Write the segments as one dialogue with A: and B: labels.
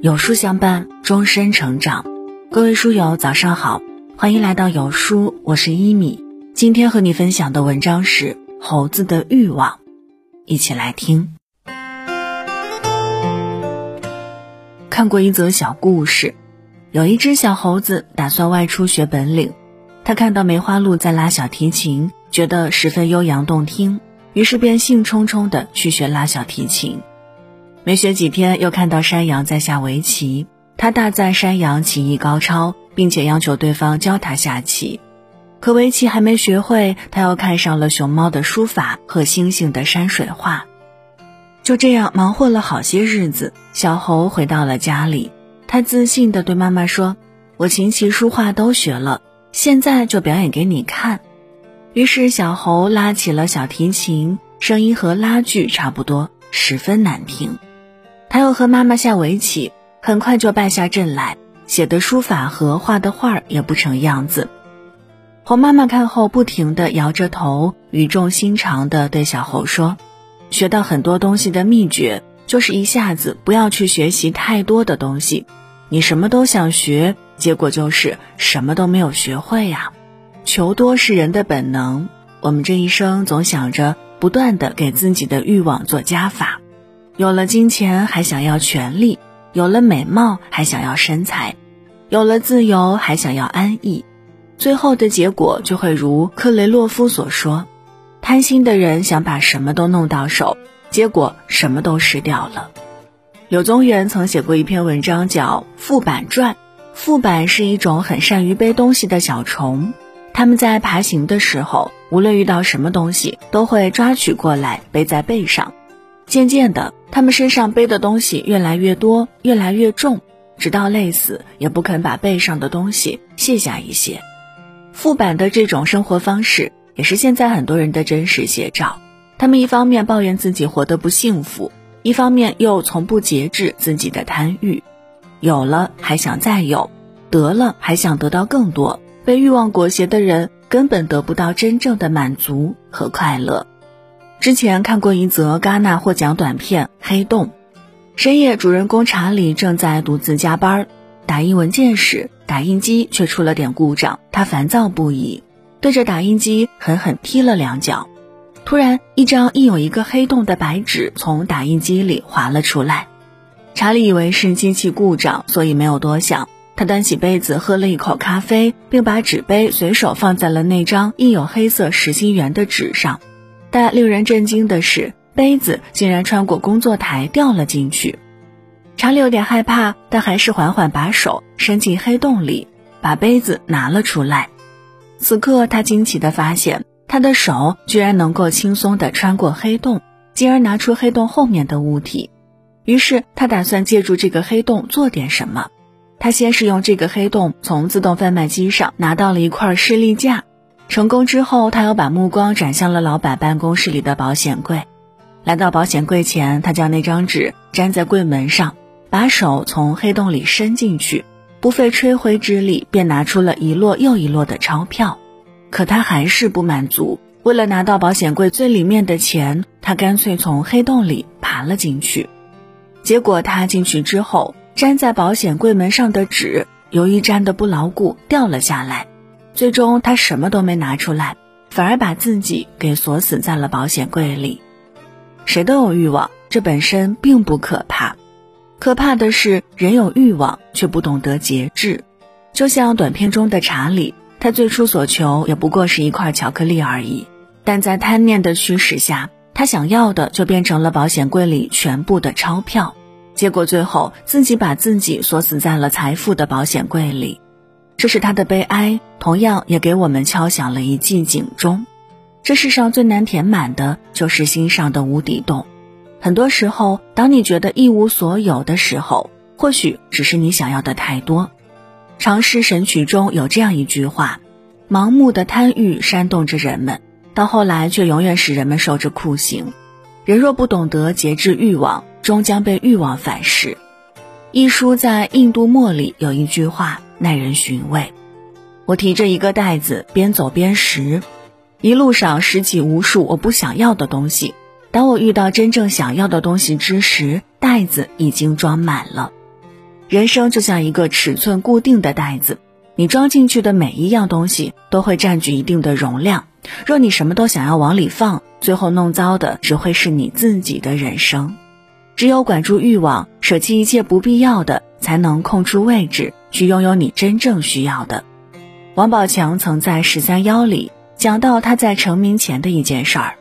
A: 有书相伴，终身成长。各位书友，早上好，欢迎来到有书，我是一米。今天和你分享的文章是《猴子的欲望》，一起来听。看过一则小故事，有一只小猴子打算外出学本领，他看到梅花鹿在拉小提琴，觉得十分悠扬动听，于是便兴冲冲的去学拉小提琴。没学几天，又看到山羊在下围棋，他大赞山羊棋艺高超，并且要求对方教他下棋。可围棋还没学会，他又看上了熊猫的书法和星星的山水画。就这样忙活了好些日子，小猴回到了家里，他自信地对妈妈说：“我琴棋书画都学了，现在就表演给你看。”于是小猴拉起了小提琴，声音和拉锯差不多，十分难听。他又和妈妈下围棋，很快就败下阵来，写的书法和画的画也不成样子。猴妈妈看后，不停地摇着头，语重心长地对小猴说：“学到很多东西的秘诀，就是一下子不要去学习太多的东西。你什么都想学，结果就是什么都没有学会呀。求多是人的本能，我们这一生总想着不断地给自己的欲望做加法。”有了金钱，还想要权利；有了美貌，还想要身材；有了自由，还想要安逸。最后的结果就会如克雷洛夫所说：贪心的人想把什么都弄到手，结果什么都失掉了。柳宗元曾写过一篇文章，叫《腹板传》。腹板是一种很善于背东西的小虫，它们在爬行的时候，无论遇到什么东西，都会抓取过来背在背上。渐渐的，他们身上背的东西越来越多，越来越重，直到累死也不肯把背上的东西卸下一些。副板的这种生活方式，也是现在很多人的真实写照。他们一方面抱怨自己活得不幸福，一方面又从不节制自己的贪欲，有了还想再有，得了还想得到更多。被欲望裹挟的人，根本得不到真正的满足和快乐。之前看过一则戛纳获奖短片《黑洞》，深夜主人公查理正在独自加班，打印文件时，打印机却出了点故障，他烦躁不已，对着打印机狠狠踢了两脚。突然，一张印有一个黑洞的白纸从打印机里滑了出来。查理以为是机器故障，所以没有多想，他端起杯子喝了一口咖啡，并把纸杯随手放在了那张印有黑色实心圆的纸上。但令人震惊的是，杯子竟然穿过工作台掉了进去。查理有点害怕，但还是缓缓把手伸进黑洞里，把杯子拿了出来。此刻，他惊奇地发现，他的手居然能够轻松地穿过黑洞，进而拿出黑洞后面的物体。于是，他打算借助这个黑洞做点什么。他先是用这个黑洞从自动贩卖机上拿到了一块士力架。成功之后，他又把目光转向了老板办公室里的保险柜。来到保险柜前，他将那张纸粘在柜门上，把手从黑洞里伸进去，不费吹灰之力便拿出了一摞又一摞的钞票。可他还是不满足，为了拿到保险柜最里面的钱，他干脆从黑洞里爬了进去。结果他进去之后，粘在保险柜门上的纸由于粘得不牢固，掉了下来。最终，他什么都没拿出来，反而把自己给锁死在了保险柜里。谁都有欲望，这本身并不可怕，可怕的是人有欲望却不懂得节制。就像短片中的查理，他最初所求也不过是一块巧克力而已，但在贪念的驱使下，他想要的就变成了保险柜里全部的钞票，结果最后自己把自己锁死在了财富的保险柜里。这是他的悲哀，同样也给我们敲响了一记警钟。这世上最难填满的就是心上的无底洞。很多时候，当你觉得一无所有的时候，或许只是你想要的太多。《长诗神曲》中有这样一句话：“盲目的贪欲煽动着人们，到后来却永远使人们受着酷刑。人若不懂得节制欲望，终将被欲望反噬。”一书在印度末》里有一句话。耐人寻味。我提着一个袋子，边走边拾，一路上拾起无数我不想要的东西。当我遇到真正想要的东西之时，袋子已经装满了。人生就像一个尺寸固定的袋子，你装进去的每一样东西都会占据一定的容量。若你什么都想要往里放，最后弄糟的只会是你自己的人生。只有管住欲望，舍弃一切不必要的，才能空出位置，去拥有你真正需要的。王宝强曾在《十三邀》里讲到他在成名前的一件事儿。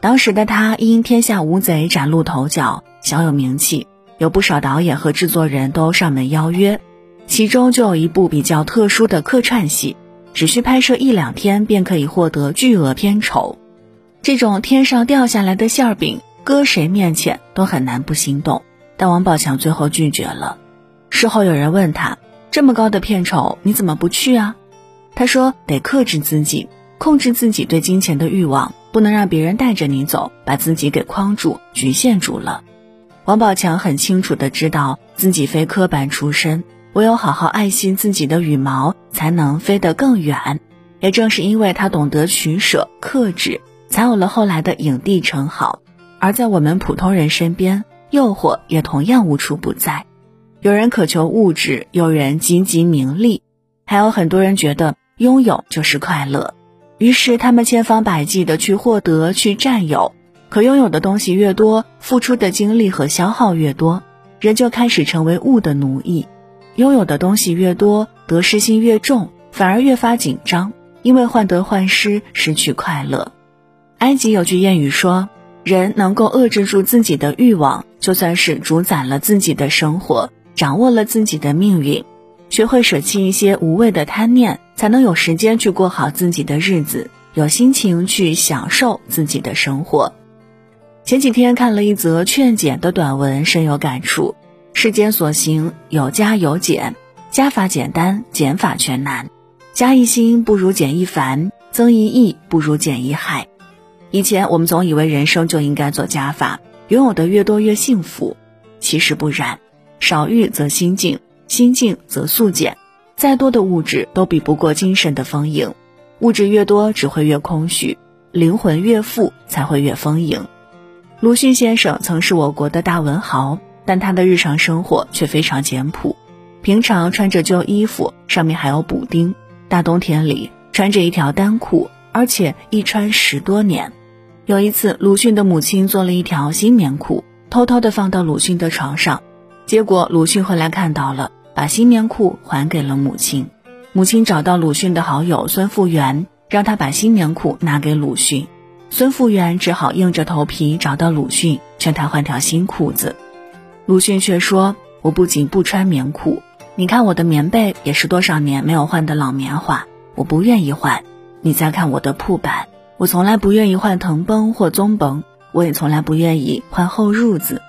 A: 当时的他因《天下无贼》崭露头角，小有名气，有不少导演和制作人都上门邀约，其中就有一部比较特殊的客串戏。只需拍摄一两天便可以获得巨额片酬，这种天上掉下来的馅饼，搁谁面前都很难不心动。但王宝强最后拒绝了。事后有人问他：“这么高的片酬，你怎么不去啊？”他说：“得克制自己，控制自己对金钱的欲望，不能让别人带着你走，把自己给框住、局限住了。”王宝强很清楚的知道自己非科班出身。唯有好好爱惜自己的羽毛，才能飞得更远。也正是因为他懂得取舍、克制，才有了后来的影帝称号。而在我们普通人身边，诱惑也同样无处不在。有人渴求物质，有人汲汲名利，还有很多人觉得拥有就是快乐，于是他们千方百计的去获得、去占有。可拥有的东西越多，付出的精力和消耗越多，人就开始成为物的奴役。拥有的东西越多，得失心越重，反而越发紧张，因为患得患失，失去快乐。埃及有句谚语说：“人能够遏制住自己的欲望，就算是主宰了自己的生活，掌握了自己的命运。学会舍弃一些无谓的贪念，才能有时间去过好自己的日子，有心情去享受自己的生活。”前几天看了一则劝减的短文，深有感触。世间所行有加有减，加法简单，减法却难。加一心不如减一烦，增一意不如减一害。以前我们总以为人生就应该做加法，拥有的越多越幸福。其实不然，少欲则心静，心静则素简。再多的物质都比不过精神的丰盈。物质越多只会越空虚，灵魂越富才会越丰盈。鲁迅先生曾是我国的大文豪。但他的日常生活却非常简朴，平常穿着旧衣服，上面还有补丁。大冬天里穿着一条单裤，而且一穿十多年。有一次，鲁迅的母亲做了一条新棉裤，偷偷的放到鲁迅的床上，结果鲁迅后来看到了，把新棉裤还给了母亲。母亲找到鲁迅的好友孙复元，让他把新棉裤拿给鲁迅。孙复元只好硬着头皮找到鲁迅，劝他换条新裤子。鲁迅却说：“我不仅不穿棉裤，你看我的棉被也是多少年没有换的老棉花，我不愿意换。你再看我的铺板，我从来不愿意换藤绷或棕绷，我也从来不愿意换厚褥子。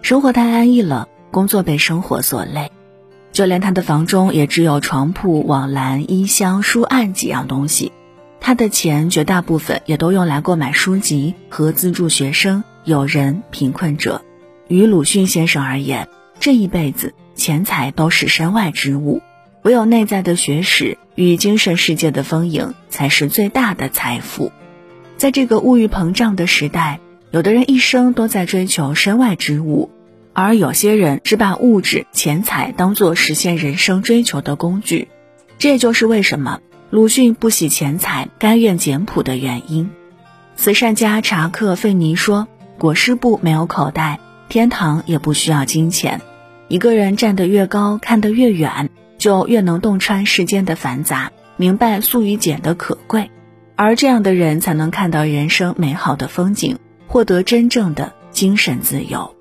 A: 生活太安逸了，工作被生活所累，就连他的房中也只有床铺、网篮、衣箱、书案几样东西。他的钱绝大部分也都用来购买书籍和资助学生、友人、贫困者。”于鲁迅先生而言，这一辈子钱财都是身外之物，唯有内在的学识与精神世界的丰盈才是最大的财富。在这个物欲膨胀的时代，有的人一生都在追求身外之物，而有些人只把物质钱财当做实现人生追求的工具。这就是为什么鲁迅不喜钱财，甘愿简朴的原因。慈善家查克·费尼说：“裹尸布没有口袋。”天堂也不需要金钱，一个人站得越高，看得越远，就越能洞穿世间的繁杂，明白素与简的可贵，而这样的人才能看到人生美好的风景，获得真正的精神自由。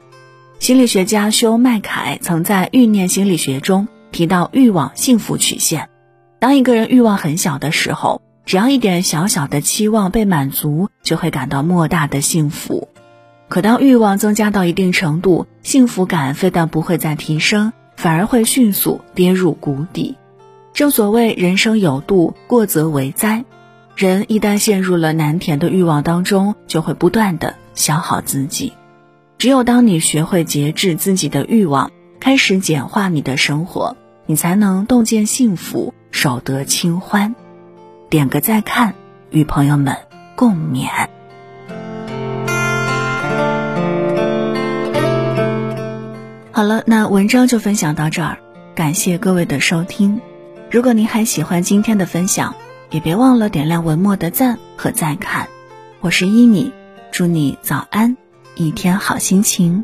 A: 心理学家休麦凯曾在《欲念心理学》中提到欲望幸福曲线，当一个人欲望很小的时候，只要一点小小的期望被满足，就会感到莫大的幸福。可当欲望增加到一定程度，幸福感非但不会再提升，反而会迅速跌入谷底。正所谓人生有度，过则为灾。人一旦陷入了难填的欲望当中，就会不断的消耗自己。只有当你学会节制自己的欲望，开始简化你的生活，你才能洞见幸福，守得清欢。点个再看，与朋友们共勉。好了，那文章就分享到这儿，感谢各位的收听。如果您还喜欢今天的分享，也别忘了点亮文末的赞和再看。我是依米，祝你早安，一天好心情。